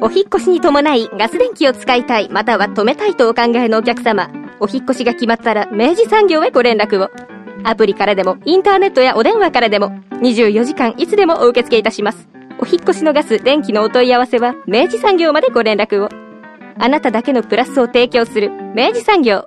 お引っ越しに伴いガス電気を使いたいまたは止めたいとお考えのお客様お引っ越しが決まったら明治産業へご連絡をアプリからでもインターネットやお電話からでも24時間いつでもお受け付けいたします。お引越しのガス電気のお問い合わせは明治産業までご連絡を。あなただけのプラスを提供する明治産業。